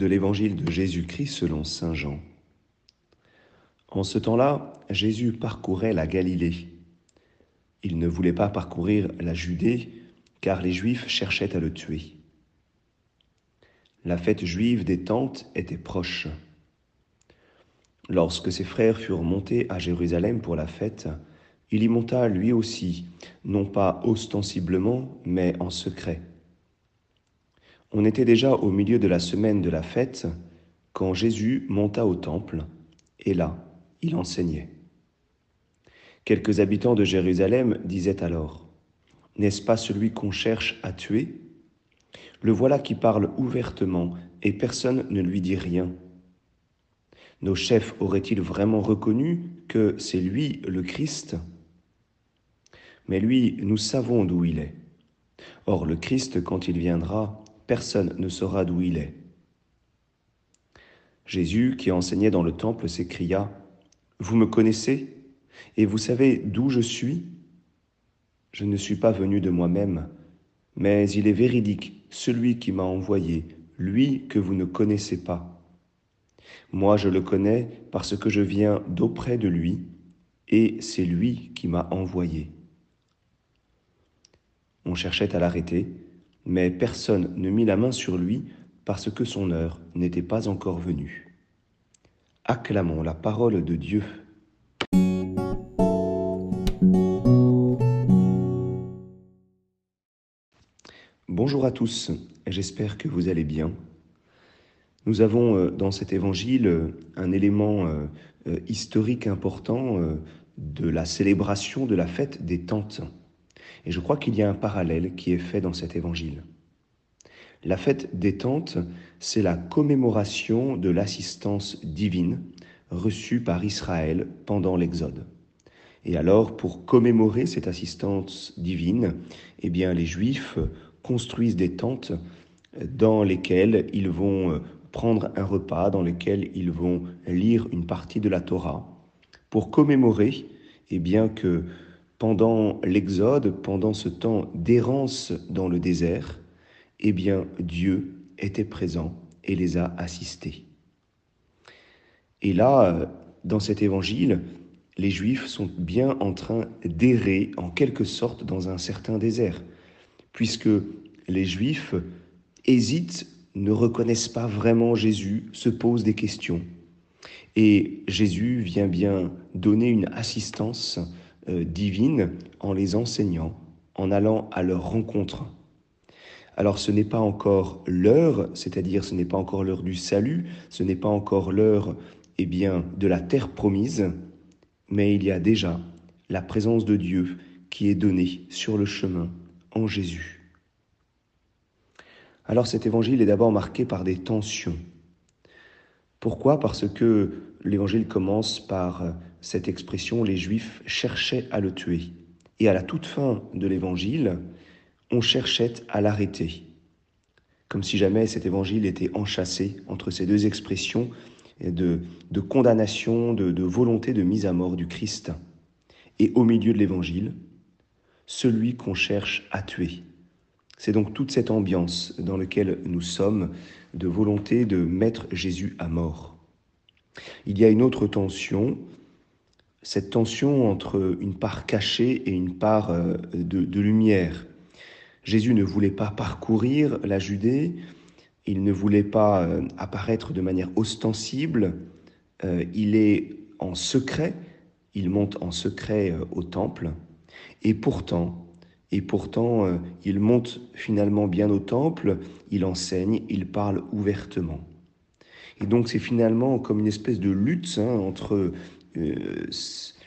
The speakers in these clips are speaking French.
de l'évangile de Jésus-Christ selon Saint Jean. En ce temps-là, Jésus parcourait la Galilée. Il ne voulait pas parcourir la Judée, car les Juifs cherchaient à le tuer. La fête juive des tentes était proche. Lorsque ses frères furent montés à Jérusalem pour la fête, il y monta lui aussi, non pas ostensiblement, mais en secret. On était déjà au milieu de la semaine de la fête quand Jésus monta au temple, et là, il enseignait. Quelques habitants de Jérusalem disaient alors, N'est-ce pas celui qu'on cherche à tuer? Le voilà qui parle ouvertement, et personne ne lui dit rien. Nos chefs auraient-ils vraiment reconnu que c'est lui le Christ? Mais lui, nous savons d'où il est. Or, le Christ, quand il viendra, personne ne saura d'où il est. Jésus, qui enseignait dans le temple, s'écria, Vous me connaissez et vous savez d'où je suis? Je ne suis pas venu de moi-même, mais il est véridique, celui qui m'a envoyé, lui que vous ne connaissez pas. Moi, je le connais parce que je viens d'auprès de lui, et c'est lui qui m'a envoyé. On cherchait à l'arrêter, mais personne ne mit la main sur lui parce que son heure n'était pas encore venue. Acclamons la parole de Dieu. Bonjour à tous, j'espère que vous allez bien. Nous avons euh, dans cet évangile euh, un élément euh, historique important de la célébration de la fête des tentes. Et je crois qu'il y a un parallèle qui est fait dans cet évangile. La fête des tentes, c'est la commémoration de l'assistance divine reçue par Israël pendant l'Exode. Et alors, pour commémorer cette assistance divine, eh bien, les Juifs construisent des tentes dans lesquelles ils vont prendre un repas dans lequel ils vont lire une partie de la Torah pour commémorer eh bien, que pendant l'Exode, pendant ce temps d'errance dans le désert, eh bien, Dieu était présent et les a assistés. Et là, dans cet évangile, les Juifs sont bien en train d'errer en quelque sorte dans un certain désert, puisque les Juifs hésitent ne reconnaissent pas vraiment Jésus, se posent des questions. Et Jésus vient bien donner une assistance divine en les enseignant, en allant à leur rencontre. Alors ce n'est pas encore l'heure, c'est-à-dire ce n'est pas encore l'heure du salut, ce n'est pas encore l'heure eh bien de la terre promise, mais il y a déjà la présence de Dieu qui est donnée sur le chemin en Jésus. Alors cet évangile est d'abord marqué par des tensions. Pourquoi? Parce que l'évangile commence par cette expression les Juifs cherchaient à le tuer. Et à la toute fin de l'évangile, on cherchait à l'arrêter. Comme si jamais cet évangile était enchâssé entre ces deux expressions de, condamnation, de, de volonté de mise à mort du Christ. Et au milieu de l'évangile, celui qu'on cherche à tuer. C'est donc toute cette ambiance dans laquelle nous sommes de volonté de mettre Jésus à mort. Il y a une autre tension, cette tension entre une part cachée et une part euh, de, lumière. Jésus ne voulait pas parcourir la Judée, il ne voulait pas euh, apparaître de manière ostensible, euh, il est en secret, il monte en secret au temple, et pourtant, et pourtant, il monte finalement bien au temple, il enseigne, il parle ouvertement. Et donc c'est finalement comme une espèce de lutte hein, entre euh,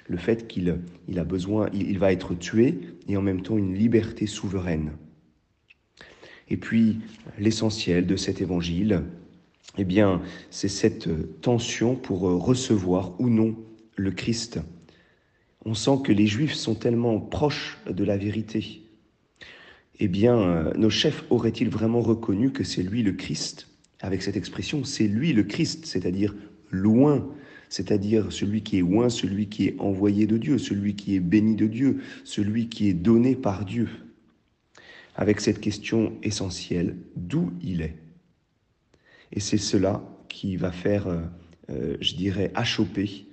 le fait qu'il il a besoin, il, va être tué, et en même temps une liberté souveraine. Et puis l'essentiel de cet évangile, eh bien, c'est cette tension pour recevoir ou non le Christ on sent que les Juifs sont tellement proches de la vérité. Eh bien, euh, nos chefs auraient-ils vraiment reconnu que c'est lui le Christ? Avec cette expression, c'est lui le Christ, c'est-à-dire loin, c'est-à-dire celui qui est loin, celui qui est envoyé de Dieu, celui qui est béni de Dieu, celui qui est donné par Dieu. Avec cette question essentielle, d'où il est Et c'est cela qui va faire, euh, euh, je dirais, achoper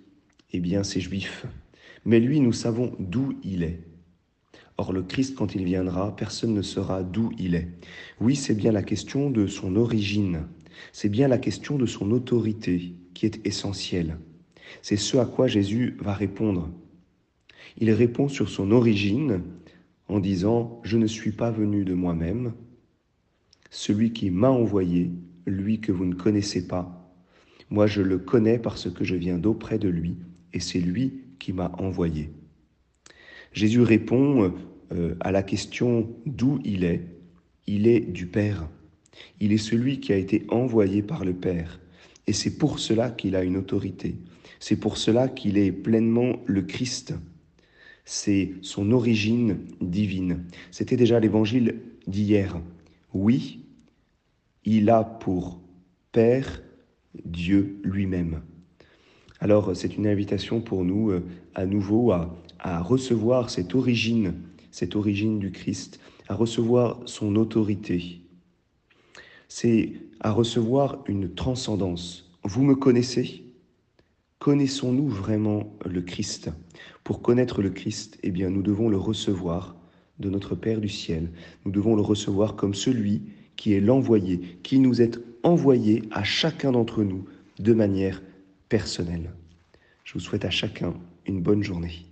eh bien, ces Juifs. Mais lui, nous savons d'où il est. Or, le Christ, quand il viendra, personne ne saura d'où il est. Oui, c'est bien la question de son origine, c'est bien la question de son autorité qui est essentielle. C'est ce à quoi Jésus va répondre. Il répond sur son origine en disant ⁇ Je ne suis pas venu de moi-même, celui qui m'a envoyé, lui que vous ne connaissez pas, moi je le connais parce que je viens d'auprès de lui, et c'est lui qui m'a envoyé. Jésus répond euh, à la question d'où il est. Il est du Père. Il est celui qui a été envoyé par le Père. Et c'est pour cela qu'il a une autorité. C'est pour cela qu'il est pleinement le Christ. C'est son origine divine. C'était déjà l'évangile d'hier. Oui, il a pour Père Dieu lui-même. Alors c'est une invitation pour nous euh, à nouveau à, à recevoir cette origine, cette origine du Christ, à recevoir son autorité. C'est à recevoir une transcendance. Vous me connaissez? Connaissons-nous vraiment le Christ? Pour connaître le Christ, eh bien, nous devons le recevoir de notre Père du ciel. Nous devons le recevoir comme celui qui est l'envoyé, qui nous est envoyé à chacun d'entre nous de manière personnelle. Je vous souhaite à chacun une bonne journée.